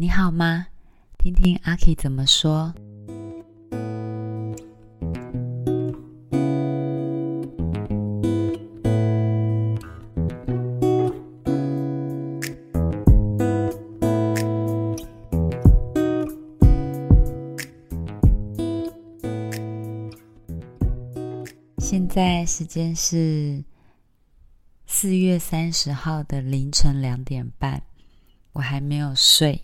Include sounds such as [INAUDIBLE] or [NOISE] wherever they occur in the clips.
你好吗？听听阿 K 怎么说。现在时间是四月三十号的凌晨两点半，我还没有睡，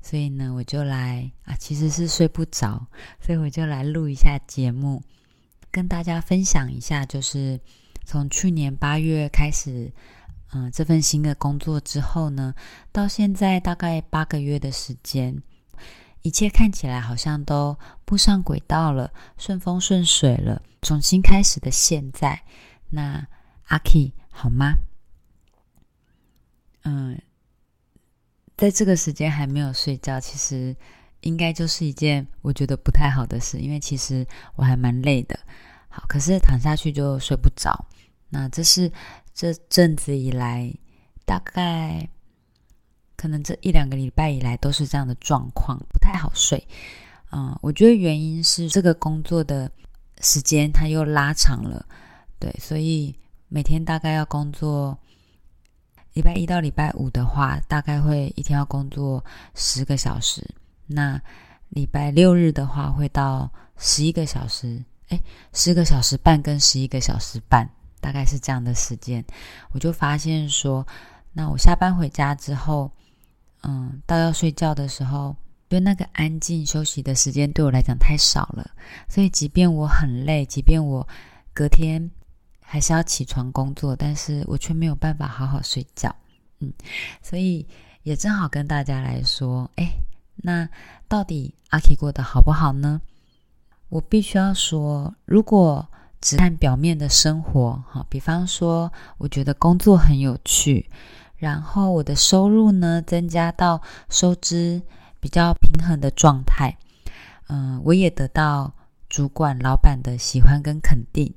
所以呢，我就来啊，其实是睡不着，所以我就来录一下节目，跟大家分享一下，就是从去年八月开始，嗯，这份新的工作之后呢，到现在大概八个月的时间。一切看起来好像都步上轨道了，顺风顺水了。重新开始的现在，那阿 K 好吗？嗯，在这个时间还没有睡觉，其实应该就是一件我觉得不太好的事，因为其实我还蛮累的。好，可是躺下去就睡不着。那这是这阵子以来大概。可能这一两个礼拜以来都是这样的状况，不太好睡。嗯，我觉得原因是这个工作的时间它又拉长了，对，所以每天大概要工作，礼拜一到礼拜五的话，大概会一天要工作十个小时。那礼拜六日的话，会到十一个小时，哎，十个小时半跟十一个小时半，大概是这样的时间。我就发现说，那我下班回家之后。嗯，到要睡觉的时候，就那个安静休息的时间对我来讲太少了，所以即便我很累，即便我隔天还是要起床工作，但是我却没有办法好好睡觉。嗯，所以也正好跟大家来说，哎，那到底阿 K 过得好不好呢？我必须要说，如果只看表面的生活，哈，比方说，我觉得工作很有趣。然后我的收入呢，增加到收支比较平衡的状态。嗯，我也得到主管、老板的喜欢跟肯定，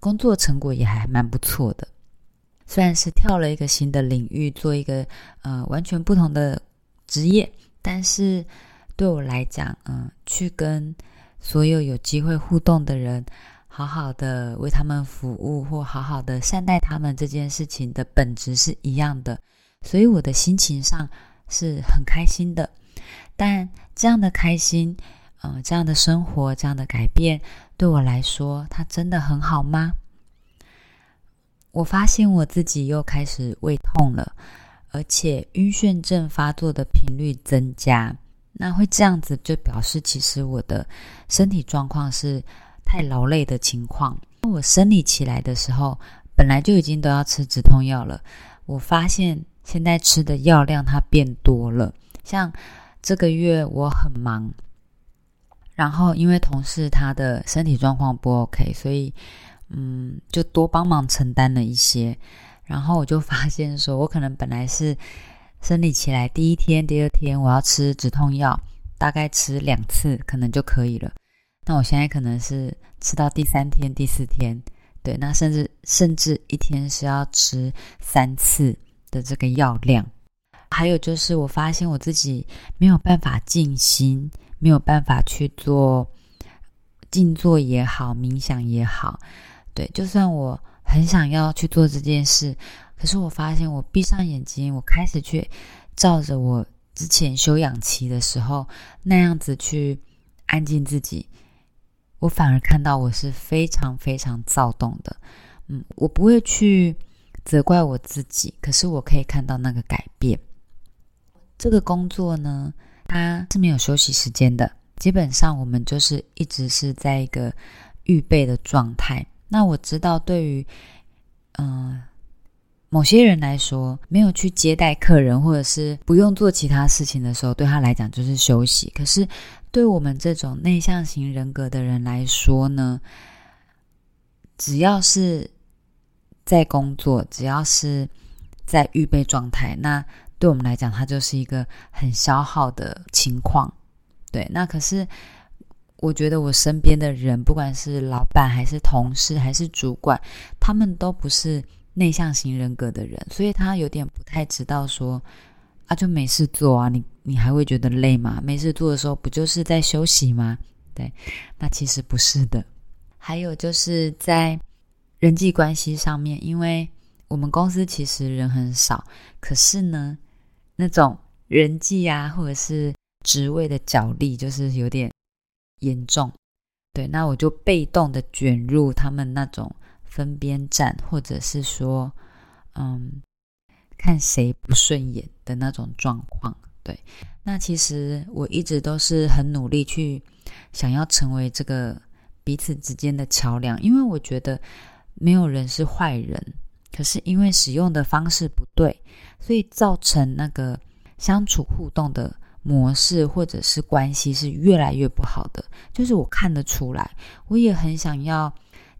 工作成果也还蛮不错的。虽然是跳了一个新的领域，做一个呃完全不同的职业，但是对我来讲，嗯，去跟所有有机会互动的人。好好的为他们服务，或好好的善待他们，这件事情的本质是一样的，所以我的心情上是很开心的。但这样的开心，嗯，这样的生活，这样的改变，对我来说，它真的很好吗？我发现我自己又开始胃痛了，而且晕眩症发作的频率增加。那会这样子，就表示其实我的身体状况是。太劳累的情况，我生理起来的时候，本来就已经都要吃止痛药了。我发现现在吃的药量它变多了，像这个月我很忙，然后因为同事他的身体状况不 OK，所以嗯，就多帮忙承担了一些。然后我就发现说，我可能本来是生理起来第一天、第二天我要吃止痛药，大概吃两次可能就可以了。那我现在可能是吃到第三天、第四天，对，那甚至甚至一天是要吃三次的这个药量。还有就是，我发现我自己没有办法静心，没有办法去做静坐也好、冥想也好，对，就算我很想要去做这件事，可是我发现我闭上眼睛，我开始去照着我之前休养期的时候那样子去安静自己。我反而看到我是非常非常躁动的，嗯，我不会去责怪我自己，可是我可以看到那个改变。这个工作呢，它是没有休息时间的，基本上我们就是一直是在一个预备的状态。那我知道，对于嗯某些人来说，没有去接待客人，或者是不用做其他事情的时候，对他来讲就是休息。可是。对我们这种内向型人格的人来说呢，只要是在工作，只要是在预备状态，那对我们来讲，它就是一个很消耗的情况。对，那可是我觉得我身边的人，不管是老板还是同事还是主管，他们都不是内向型人格的人，所以他有点不太知道说啊，就没事做啊，你。你还会觉得累吗？没事做的时候不就是在休息吗？对，那其实不是的。还有就是在人际关系上面，因为我们公司其实人很少，可是呢，那种人际啊，或者是职位的角力，就是有点严重。对，那我就被动的卷入他们那种分边站，或者是说，嗯，看谁不顺眼的那种状况。对，那其实我一直都是很努力去想要成为这个彼此之间的桥梁，因为我觉得没有人是坏人，可是因为使用的方式不对，所以造成那个相处互动的模式或者是关系是越来越不好的。就是我看得出来，我也很想要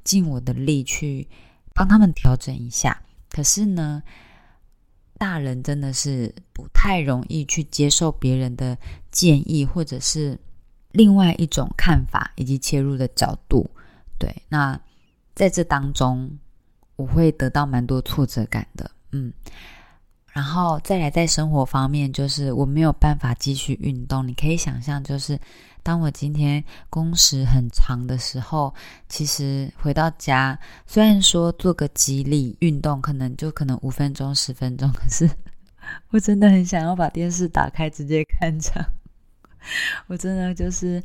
尽我的力去帮他们调整一下，可是呢。大人真的是不太容易去接受别人的建议，或者是另外一种看法以及切入的角度。对，那在这当中，我会得到蛮多挫折感的。嗯。然后再来，在生活方面，就是我没有办法继续运动。你可以想象，就是当我今天工时很长的时候，其实回到家，虽然说做个激励运动，可能就可能五分钟、十分钟，可是 [LAUGHS] 我真的很想要把电视打开，直接看场。我真的就是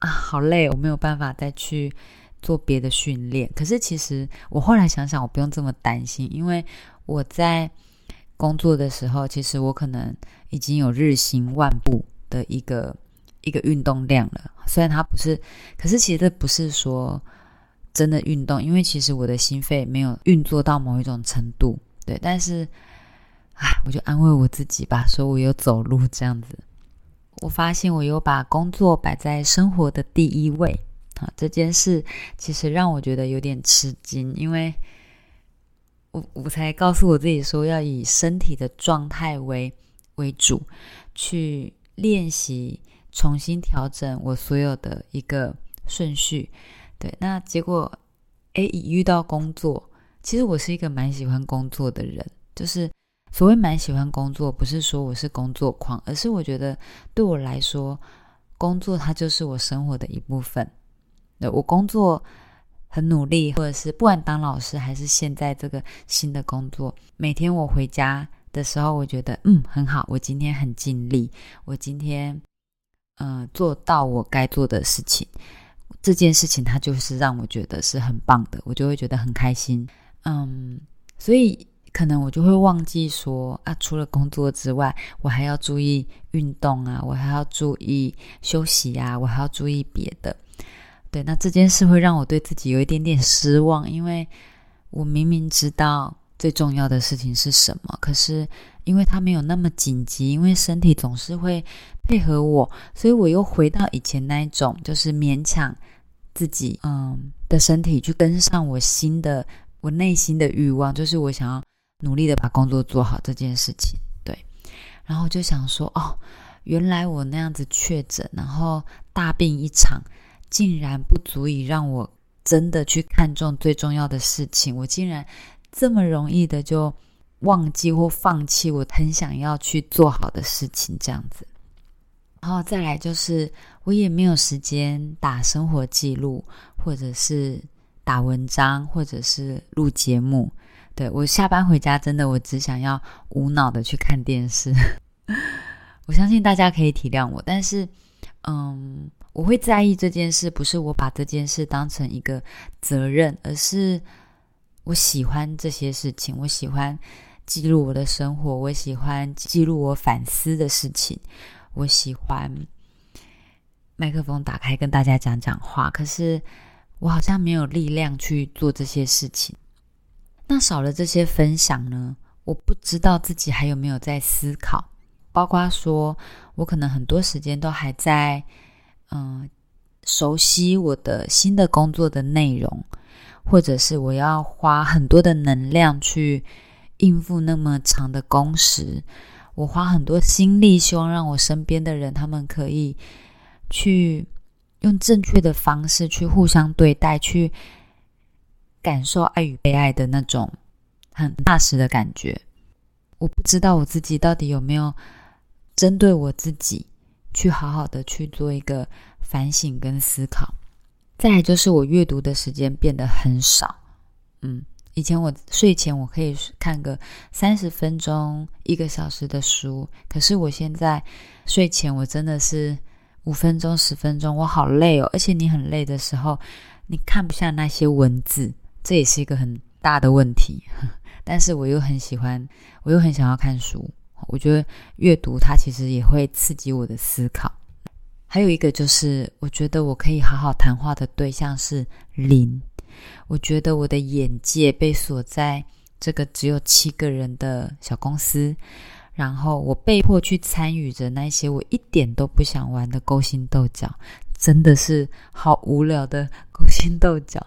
啊，好累，我没有办法再去做别的训练。可是其实我后来想想，我不用这么担心，因为我在。工作的时候，其实我可能已经有日行万步的一个一个运动量了。虽然它不是，可是其实这不是说真的运动，因为其实我的心肺没有运作到某一种程度。对，但是，唉，我就安慰我自己吧，说我有走路这样子。我发现我有把工作摆在生活的第一位这件事其实让我觉得有点吃惊，因为。我我才告诉我自己说，要以身体的状态为为主，去练习重新调整我所有的一个顺序。对，那结果，哎，一遇到工作，其实我是一个蛮喜欢工作的人。就是所谓蛮喜欢工作，不是说我是工作狂，而是我觉得对我来说，工作它就是我生活的一部分。我工作。很努力，或者是不管当老师还是现在这个新的工作，每天我回家的时候，我觉得嗯很好，我今天很尽力，我今天嗯做到我该做的事情，这件事情它就是让我觉得是很棒的，我就会觉得很开心，嗯，所以可能我就会忘记说啊，除了工作之外，我还要注意运动啊，我还要注意休息啊，我还要注意别的。对，那这件事会让我对自己有一点点失望，因为我明明知道最重要的事情是什么，可是因为它没有那么紧急，因为身体总是会配合我，所以我又回到以前那一种，就是勉强自己，嗯，的身体去跟上我新的、我内心的欲望，就是我想要努力的把工作做好这件事情。对，然后就想说，哦，原来我那样子确诊，然后大病一场。竟然不足以让我真的去看重最重要的事情，我竟然这么容易的就忘记或放弃我很想要去做好的事情，这样子。然后再来就是，我也没有时间打生活记录，或者是打文章，或者是录节目。对我下班回家，真的我只想要无脑的去看电视。[LAUGHS] 我相信大家可以体谅我，但是，嗯。我会在意这件事，不是我把这件事当成一个责任，而是我喜欢这些事情。我喜欢记录我的生活，我喜欢记录我反思的事情，我喜欢麦克风打开跟大家讲讲话。可是我好像没有力量去做这些事情。那少了这些分享呢？我不知道自己还有没有在思考，包括说我可能很多时间都还在。嗯，熟悉我的新的工作的内容，或者是我要花很多的能量去应付那么长的工时，我花很多心力，希望让我身边的人他们可以去用正确的方式去互相对待，去感受爱与被爱的那种很踏实的感觉。我不知道我自己到底有没有。针对我自己去好好的去做一个反省跟思考。再来就是我阅读的时间变得很少，嗯。以前我睡前我可以看个三十分钟、一个小时的书，可是我现在睡前我真的是五分钟、十分钟，我好累哦。而且你很累的时候，你看不下那些文字，这也是一个很大的问题。[LAUGHS] 但是我又很喜欢，我又很想要看书。我觉得阅读它其实也会刺激我的思考。还有一个就是，我觉得我可以好好谈话的对象是零。我觉得我的眼界被锁在这个只有七个人的小公司，然后我被迫去参与着那些我一点都不想玩的勾心斗角，真的是好无聊的勾心斗角。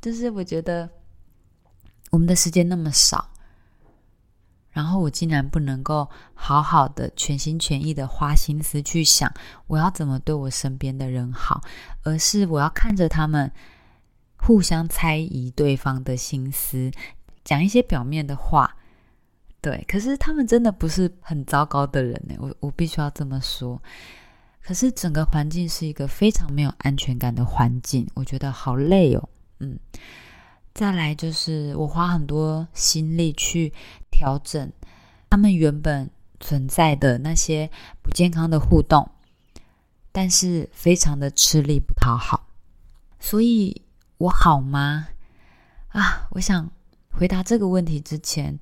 就是我觉得我们的时间那么少，然后我竟然不能够好好的全心全意的花心思去想我要怎么对我身边的人好，而是我要看着他们。互相猜疑对方的心思，讲一些表面的话，对。可是他们真的不是很糟糕的人呢，我我必须要这么说。可是整个环境是一个非常没有安全感的环境，我觉得好累哦。嗯，再来就是我花很多心力去调整他们原本存在的那些不健康的互动，但是非常的吃力不讨好，所以。我好吗？啊，我想回答这个问题之前，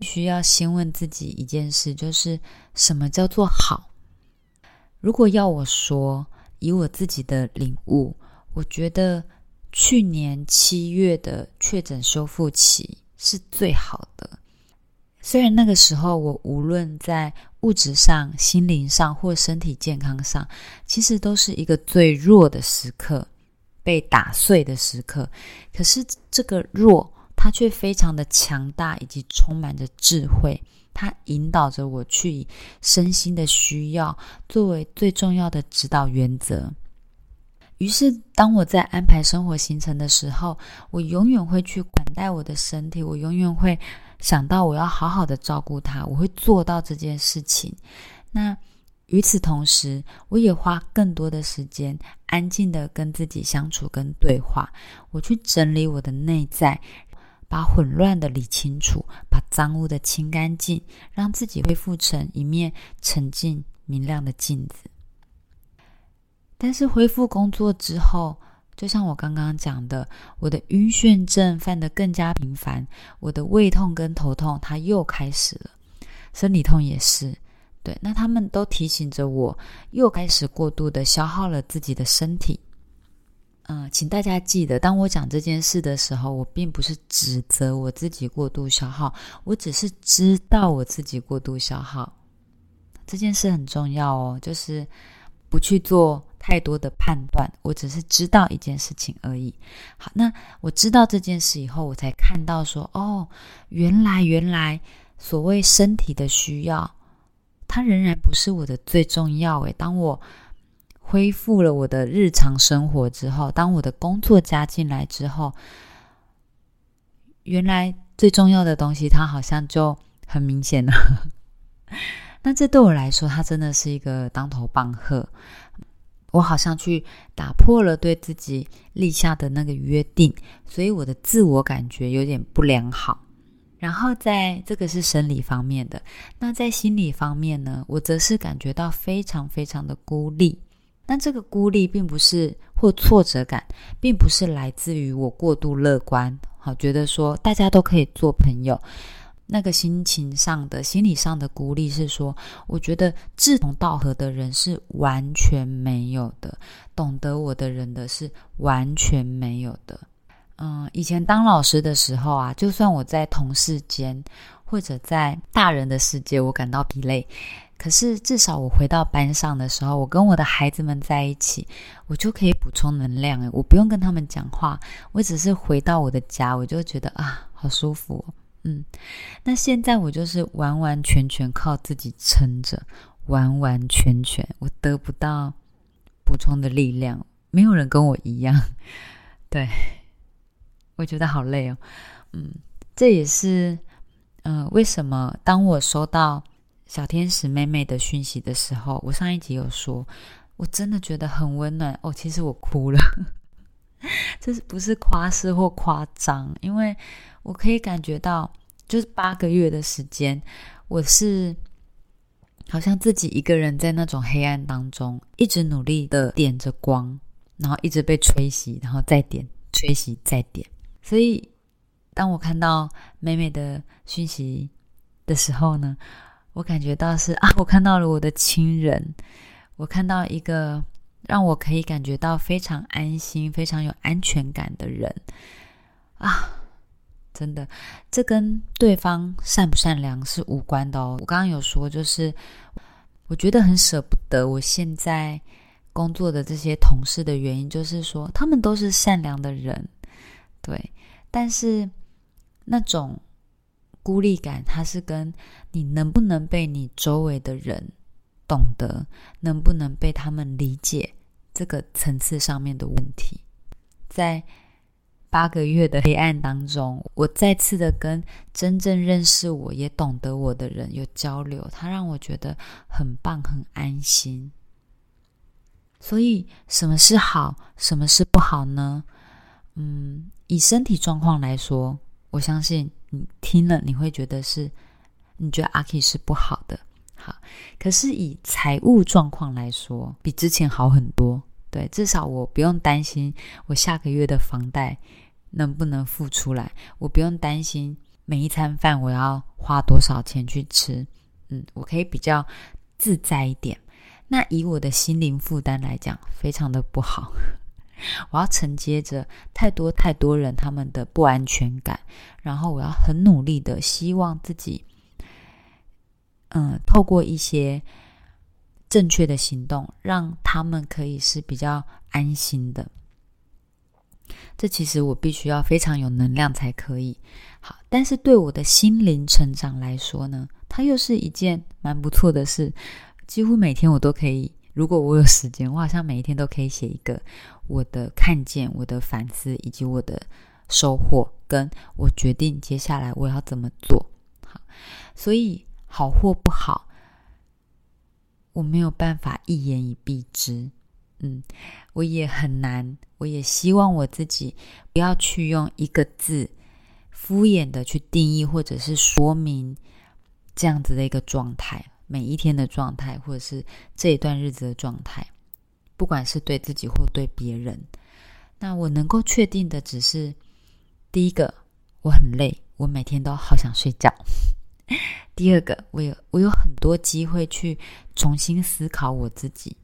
需要先问自己一件事，就是什么叫做好？如果要我说，以我自己的领悟，我觉得去年七月的确诊修复期是最好的。虽然那个时候我无论在物质上、心灵上或身体健康上，其实都是一个最弱的时刻。被打碎的时刻，可是这个弱，它却非常的强大，以及充满着智慧。它引导着我去以身心的需要作为最重要的指导原则。于是，当我在安排生活行程的时候，我永远会去管待我的身体，我永远会想到我要好好的照顾它，我会做到这件事情。那。与此同时，我也花更多的时间安静的跟自己相处、跟对话。我去整理我的内在，把混乱的理清楚，把脏污的清干净，让自己恢复成一面沉静明亮的镜子。但是恢复工作之后，就像我刚刚讲的，我的晕眩症犯得更加频繁，我的胃痛跟头痛它又开始了，生理痛也是。对，那他们都提醒着我，又开始过度的消耗了自己的身体。嗯，请大家记得，当我讲这件事的时候，我并不是指责我自己过度消耗，我只是知道我自己过度消耗。这件事很重要哦，就是不去做太多的判断，我只是知道一件事情而已。好，那我知道这件事以后，我才看到说，哦，原来原来所谓身体的需要。它仍然不是我的最重要诶。当我恢复了我的日常生活之后，当我的工作加进来之后，原来最重要的东西，它好像就很明显了。[LAUGHS] 那这对我来说，它真的是一个当头棒喝。我好像去打破了对自己立下的那个约定，所以我的自我感觉有点不良好。然后在这个是生理方面的，那在心理方面呢，我则是感觉到非常非常的孤立。但这个孤立并不是或挫折感，并不是来自于我过度乐观，好觉得说大家都可以做朋友。那个心情上的、心理上的孤立是说，我觉得志同道合的人是完全没有的，懂得我的人的是完全没有的。嗯，以前当老师的时候啊，就算我在同事间或者在大人的世界，我感到疲累，可是至少我回到班上的时候，我跟我的孩子们在一起，我就可以补充能量。我不用跟他们讲话，我只是回到我的家，我就觉得啊，好舒服。嗯，那现在我就是完完全全靠自己撑着，完完全全我得不到补充的力量，没有人跟我一样，[LAUGHS] 对。我觉得好累哦，嗯，这也是，嗯，为什么当我收到小天使妹妹的讯息的时候，我上一集有说，我真的觉得很温暖哦。其实我哭了，[LAUGHS] 这是不是夸饰或夸张？因为我可以感觉到，就是八个月的时间，我是好像自己一个人在那种黑暗当中，一直努力的点着光，然后一直被吹熄，然后再点，吹熄再点。所以，当我看到美美的讯息的时候呢？我感觉到是啊，我看到了我的亲人，我看到一个让我可以感觉到非常安心、非常有安全感的人啊！真的，这跟对方善不善良是无关的哦。我刚刚有说，就是我觉得很舍不得我现在工作的这些同事的原因，就是说他们都是善良的人，对，但是那种。孤立感，它是跟你能不能被你周围的人懂得，能不能被他们理解这个层次上面的问题。在八个月的黑暗当中，我再次的跟真正认识我也懂得我的人有交流，他让我觉得很棒，很安心。所以，什么是好，什么是不好呢？嗯，以身体状况来说，我相信。你听了你会觉得是，你觉得阿 K 是不好的，好，可是以财务状况来说，比之前好很多。对，至少我不用担心我下个月的房贷能不能付出来，我不用担心每一餐饭我要花多少钱去吃。嗯，我可以比较自在一点。那以我的心灵负担来讲，非常的不好。[LAUGHS] 我要承接着太多太多人他们的不安全感，然后我要很努力的希望自己，嗯，透过一些正确的行动，让他们可以是比较安心的。这其实我必须要非常有能量才可以。好，但是对我的心灵成长来说呢，它又是一件蛮不错的事。几乎每天我都可以。如果我有时间，我好像每一天都可以写一个我的看见、我的反思以及我的收获，跟我决定接下来我要怎么做。好，所以好或不好，我没有办法一言以蔽之。嗯，我也很难，我也希望我自己不要去用一个字敷衍的去定义或者是说明这样子的一个状态。每一天的状态，或者是这一段日子的状态，不管是对自己或对别人，那我能够确定的只是：第一个，我很累，我每天都好想睡觉；第二个，我有我有很多机会去重新思考我自己；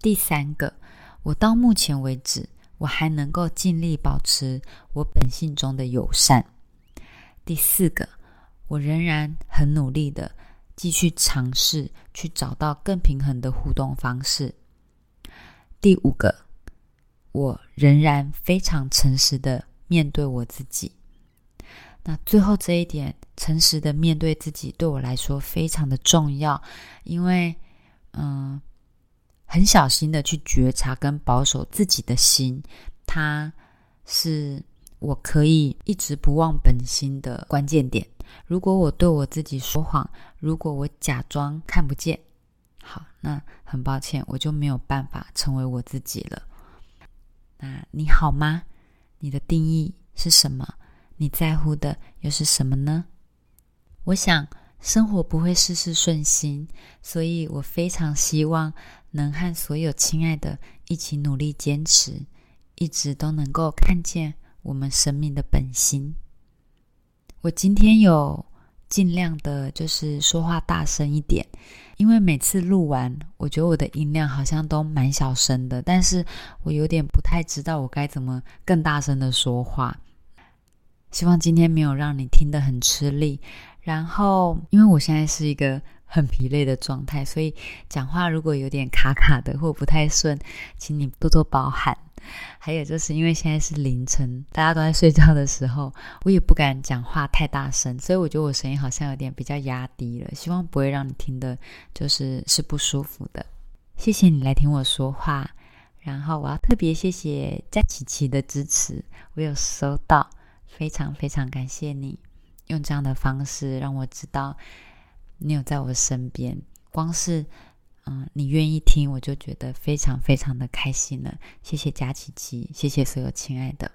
第三个，我到目前为止，我还能够尽力保持我本性中的友善；第四个，我仍然很努力的。继续尝试去找到更平衡的互动方式。第五个，我仍然非常诚实的面对我自己。那最后这一点，诚实的面对自己，对我来说非常的重要，因为嗯，很小心的去觉察跟保守自己的心，它是我可以一直不忘本心的关键点。如果我对我自己说谎，如果我假装看不见，好，那很抱歉，我就没有办法成为我自己了。那你好吗？你的定义是什么？你在乎的又是什么呢？我想生活不会事事顺心，所以我非常希望能和所有亲爱的一起努力坚持，一直都能够看见我们生命的本心。我今天有尽量的，就是说话大声一点，因为每次录完，我觉得我的音量好像都蛮小声的，但是我有点不太知道我该怎么更大声的说话。希望今天没有让你听得很吃力。然后，因为我现在是一个很疲累的状态，所以讲话如果有点卡卡的或不太顺，请你多多包涵。还有就是因为现在是凌晨，大家都在睡觉的时候，我也不敢讲话太大声，所以我觉得我声音好像有点比较压低了。希望不会让你听的，就是是不舒服的。谢谢你来听我说话，然后我要特别谢谢佳琪琪的支持，我有收到，非常非常感谢你用这样的方式让我知道，你有在我身边，光是嗯你愿意听，我就觉得非常非常的开心了。谢谢佳琪琪，谢谢所有亲爱的，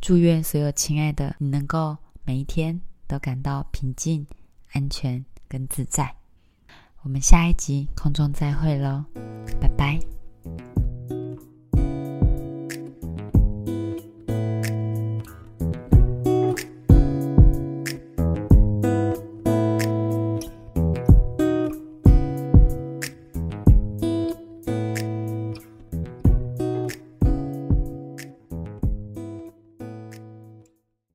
祝愿所有亲爱的你能够每一天都感到平静、安全跟自在。我们下一集空中再会喽，拜拜。